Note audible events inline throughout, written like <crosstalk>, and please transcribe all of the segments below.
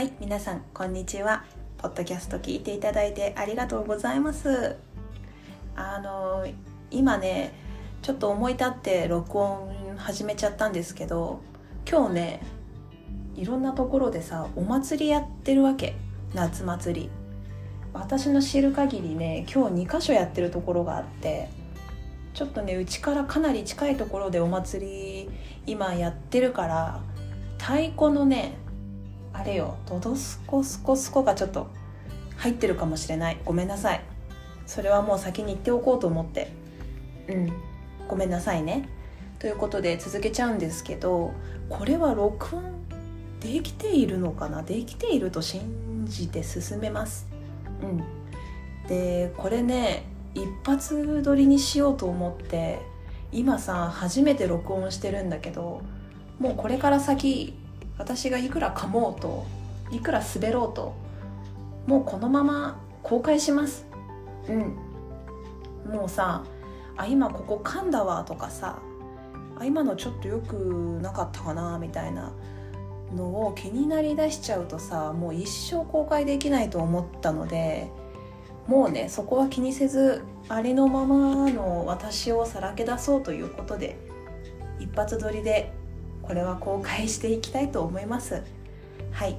はい皆さんこんにちは。ポッドキャスト聞いていただいてありがとうございます。あの今ねちょっと思い立って録音始めちゃったんですけど今日ねいろんなところでさお祭りやってるわけ。夏祭り。私の知る限りね今日2箇所やってるところがあってちょっとねうちからかなり近いところでお祭り今やってるから太鼓のねあれよドドスコスコスコがちょっと入ってるかもしれない。ごめんなさい。それはもう先に言っておこうと思って。うん。ごめんなさいね。ということで続けちゃうんですけどこれは録音できているのかな？できていると信じて進めます。うん。でこれね一発撮りにしようと思って今さ初めて録音してるんだけどもうこれから先私がいくら噛もうといくら滑ろうともうこのまま公開します。うん。もうさあ今ここ噛んだわとかさあ今のちょっとよくなかったかなみたいなのを気になりだしちゃうとさもう一生公開できないと思ったのでもうねそこは気にせずありのままの私をさらけ出そうということで一発撮りでこれは公開していきたいと思います。はい。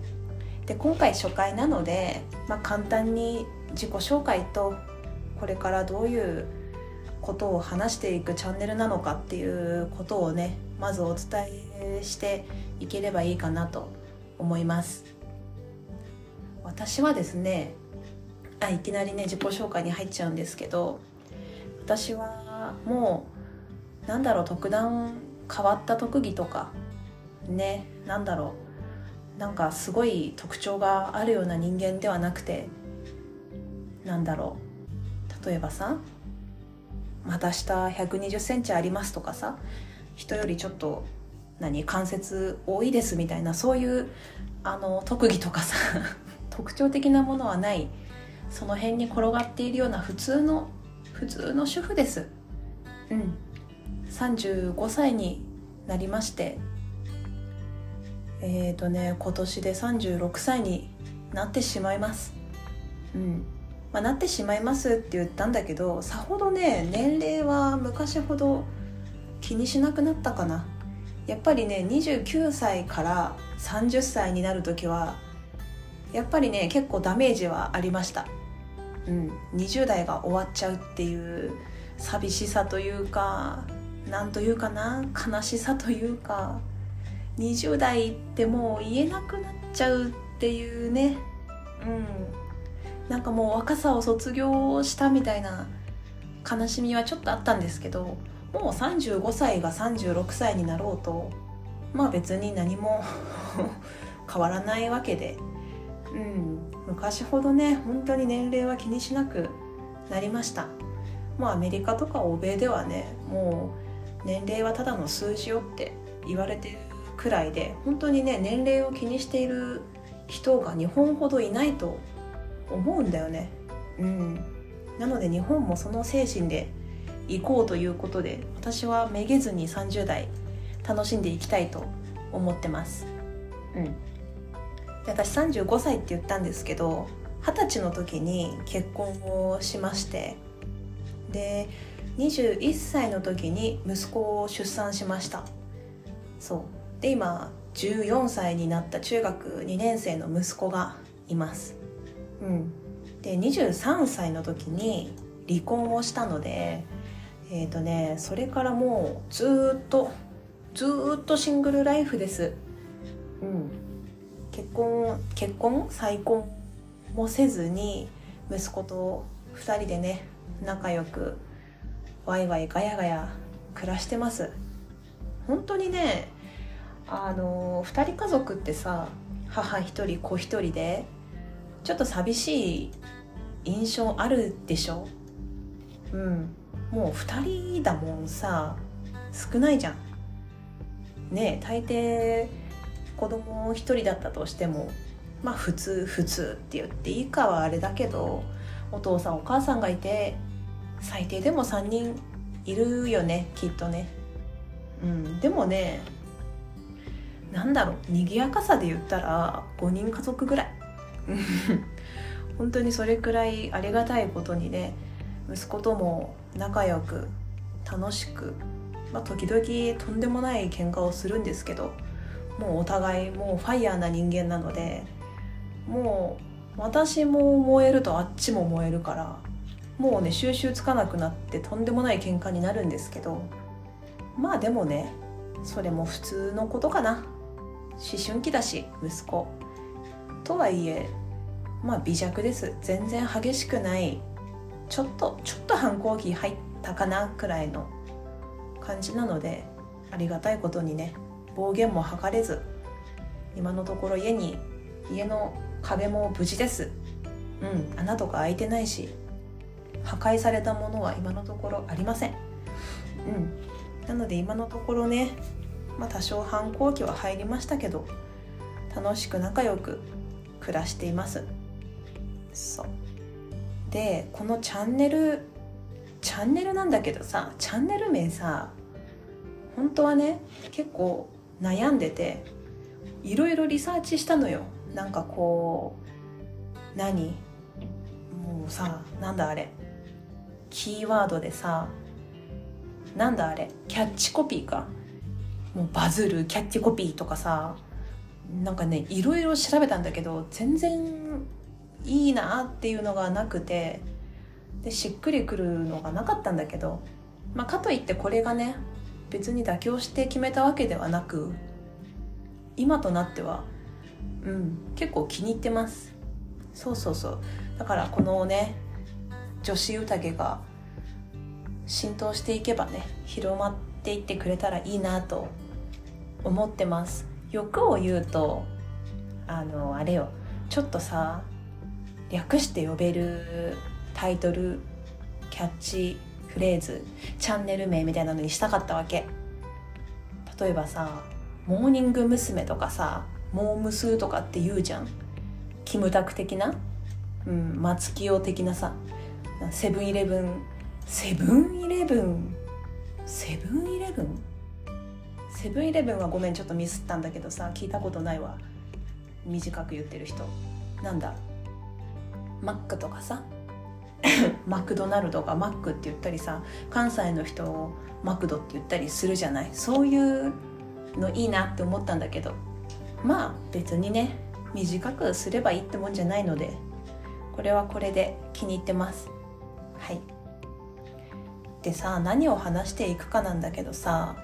で今回初回なので、まあ、簡単に自己紹介とこれからどういうことを話していくチャンネルなのかっていうことをねまずお伝えしていければいいかなと思います。私はですねあいきなりね自己紹介に入っちゃうんですけど私はもうなんだろう特段変わった特技とかねなんだろう。なんかすごい特徴があるような人間ではなくてなんだろう。例えばさ股下1 2 0センチありますとかさ人よりちょっと何関節多いですみたいなそういうあの特技とかさ <laughs> 特徴的なものはない。その辺に転がっているような普通の普通の主婦です。うん。35歳になりましてえっ、ー、とね今年で36歳になってしまいます。うん。まあ、なってしまいますって言ったんだけどさほどね年齢は昔ほど気にしなくなったかな。やっぱりね29歳から30歳になる時はやっぱりね結構ダメージはありました。うん。20代が終わっちゃうっていう寂しさというかなんというかな悲しさというか。20代ってもう言えなくなっちゃうっていうね。うん。なんかもう若さを卒業したみたいな悲しみはちょっとあったんですけどもう35歳が36歳になろうとまあ別に何も <laughs> 変わらないわけで、うん、昔ほどね本当に年齢は気にしなくなりました。もうアメリカとか欧米ではねもう年齢はただの数字よって言われてるくらいで本当にね年齢を気にしている人が日本ほどいないと思うんだよね。うん。なので日本もその精神で行こうということで私はめげずに30代楽しんでいきたいと思ってます。うん。で私35歳って言ったんですけど二十歳の時に結婚をしましてで21歳の時に息子を出産しました。そうで今14歳になった中学2年生の息子がいます。うん。で23歳の時に離婚をしたのでえっ、ー、とねそれからもうずっとずっとシングルライフです。うん。結婚結婚？再婚もせずに息子と2人でね仲良くワイワイガヤガヤ暮らしてます。本当にねあの2人家族ってさ母1人子1人でちょっと寂しい印象あるでしょ？うん。もう2人だもんさ少ないじゃん。ねえ大抵子供1人だったとしてもまあ普通普通って言っていいかはあれだけどお父さんお母さんがいて最低でも3人いるよねきっとね。うん。でもねなんだろう賑やかさで言ったら5人家族ぐらい。<laughs> 本当にそれくらいありがたいことにね息子とも仲良く楽しく、まあ、時々とんでもない喧嘩をするんですけどもうお互いもうファイヤーな人間なのでもう私も燃えるとあっちも燃えるからもうね収集つかなくなってとんでもない喧嘩になるんですけどまあでもねそれも普通のことかな思春期だし息子。とはいえまあ微弱です。全然激しくないちょっとちょっと反抗期入ったかなくらいの感じなのでありがたいことにね暴言も吐かれず今のところ家に家の壁も無事です。うん穴とか開いてないし破壊されたものは今のところありません。うん。なので今のところねまあ多少反抗期は入りましたけど楽しく仲良く暮らしています。そう。でこのチャンネルチャンネルなんだけどさチャンネル名さ本当はね結構悩んでていろいろリサーチしたのよ。なんかこう何？もうさなんだあれ？キーワードでさなんだあれ？キャッチコピーか。もうバズるキャッチコピーとかさなんかねいろいろ調べたんだけど全然いいなっていうのがなくてでしっくりくるのがなかったんだけど、まあ、かといってこれがね別に妥協して決めたわけではなく今となってはうん結構気に入ってます。そうそうそう。だからこのね女子宴が浸透していけばね広まっていってくれたらいいなと思ってます。欲を言うとあのあれよ。ちょっとさ略して呼べるタイトルキャッチフレーズチャンネル名みたいなのにしたかったわけ。例えばさモーニング娘。とかさモームスとかって言うじゃん。キムタク的な？うん松清的なさ。セブンイレブンセブンイレブン？セブンイレブン？セブンイレブンはごめんちょっとミスったんだけどさ聞いたことないわ。短く言ってる人。なんだ？マックとかさ？<laughs> マクドナルドがマックって言ったりさ関西の人をマクドって言ったりするじゃない？そういうのいいなって思ったんだけど。まあ別にね短くすればいいってもんじゃないのでこれはこれで気に入ってます。はい。でさ何を話していくかなんだけどさ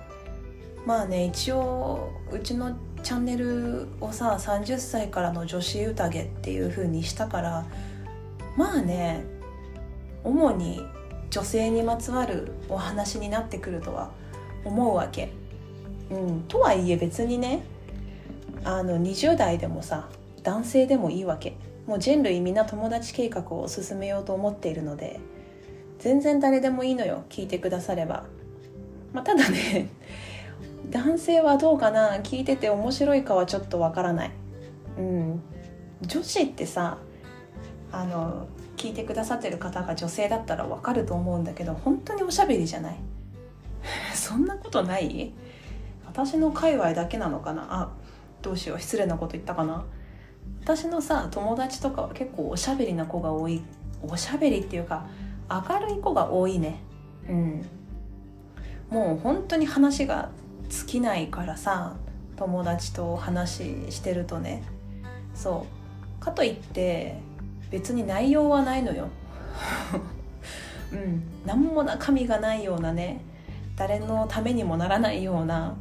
まあね一応うちのチャンネルをさ30歳からの女子宴っていう風にしたからまあね主に女性にまつわるお話になってくるとは思うわけ。うん、とはいえ別にねあの20代でもさ男性でもいいわけもう人類みんな友達計画を進めようと思っているので全然誰でもいいのよ聞いてくだされば、まあ、ただね男性はどうかな？聞いてて面白いかはちょっとわからない。うん。女子ってさあの聞いてくださってる方が女性だったらわかると思うんだけど本当におしゃべりじゃない？<laughs> そんなことない？私の界隈だけなのかな？あどうしよう。失礼なこと言ったかな？私のさ友達とかは結構おしゃべりな子が多い。おしゃべりっていうか明るい子が多いね。うん。もう本当に話が尽きないからさ友達と話してるとね。そう。かといって別に内容はないのよ。<laughs> うん。何も中身がないようなね誰のためにもならないような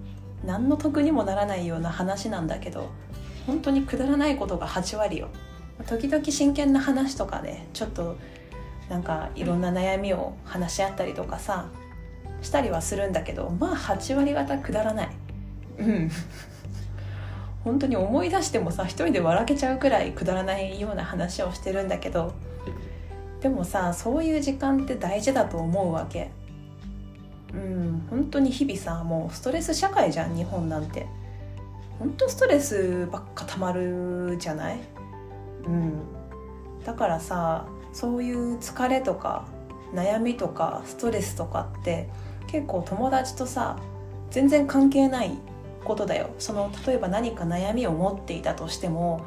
何の得にもならないような話なんだけど本当にくだらないことが8割よ。時々真剣な話とかねちょっとなんかいろんな悩みを話し合ったりとかさしたりはするんだけどまあ8割方くだらない。うん。<laughs> 本当に思い出してもさ一人で笑けちゃうくらいくだらないような話をしてるんだけどでもさそういう時間って大事だと思うわけ。うん本当に日々さもうストレス社会じゃん日本なんて。本当ストレスばっかたまるじゃない？うん。だからさそういう疲れとか悩みとかストレスとかって結構友達とさ全然関係ないことだよ。その例えば何か悩みを持っていたとしても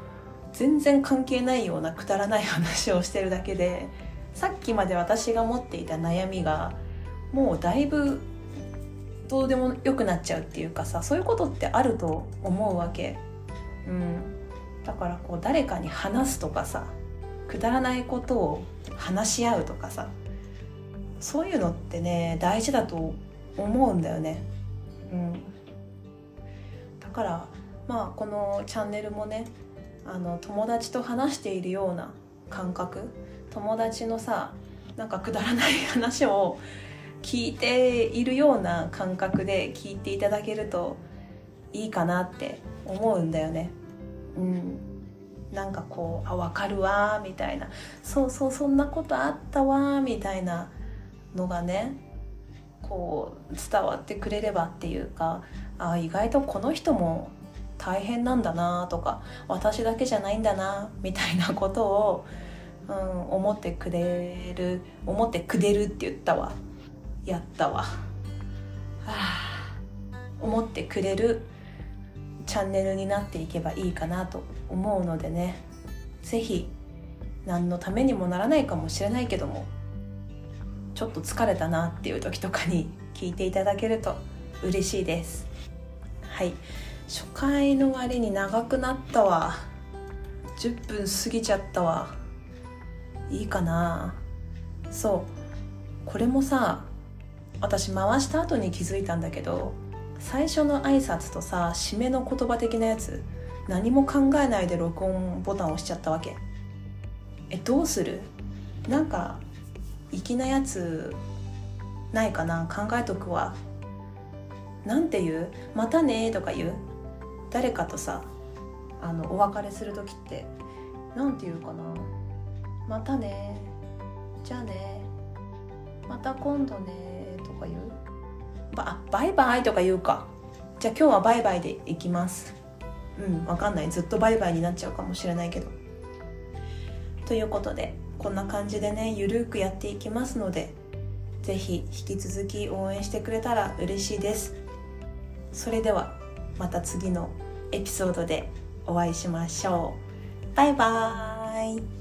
全然関係ないようなくだらない話をしてるだけでさっきまで私が持っていた悩みがもうだいぶどうでもよくなっちゃうっていうかさそういうことってあると思うわけ、うん、だからこう誰かに話すとかさくだらないことを話し合うとかさそういうのってね大事だと思うんだよね。うん、だからまあこのチャンネルもねあの友達と話しているような感覚友達のさなんかくだらない話を聞いているような感覚で聞いていただけるといいかなって思うんだよね。うん、なんかこう「あ分かるわ」みたいな「そうそうそんなことあったわ」みたいなのがねこう伝わってくれればっていうかあ意外とこの人も大変なんだなとか私だけじゃないんだなみたいなことを、うん、思ってくれる思ってくれるって言ったわ。やったわ、はあ、思ってくれるチャンネルになっていけばいいかなと思うのでね。是非何のためにもならないかもしれないけどもちょっと疲れたなっていう時とかに聞いていただけると嬉しいです。はい。初回の割に長くなったわ。10分過ぎちゃったわ。いいかな。そう。これもさ私回した後に気づいたんだけど最初の挨拶とさ締めの言葉的なやつ何も考えないで録音ボタンを押しちゃったわけ。えどうする？なんか粋なやつないかな考えとくわ。なんて言う？またねとか言う？誰かとさあのお別れする時ってなんて言うかな？またねじゃあねまた今度ねとか言う？ばバイバイとか言うか。じゃあ今日はバイバイでいきます。うんわかんない。ずっとバイバイになっちゃうかもしれないけど。ということでこんな感じでねゆるくやっていきますので是非引き続き応援してくれたら嬉しいです。それではまた次のエピソードでお会いしましょう。バイバーイ。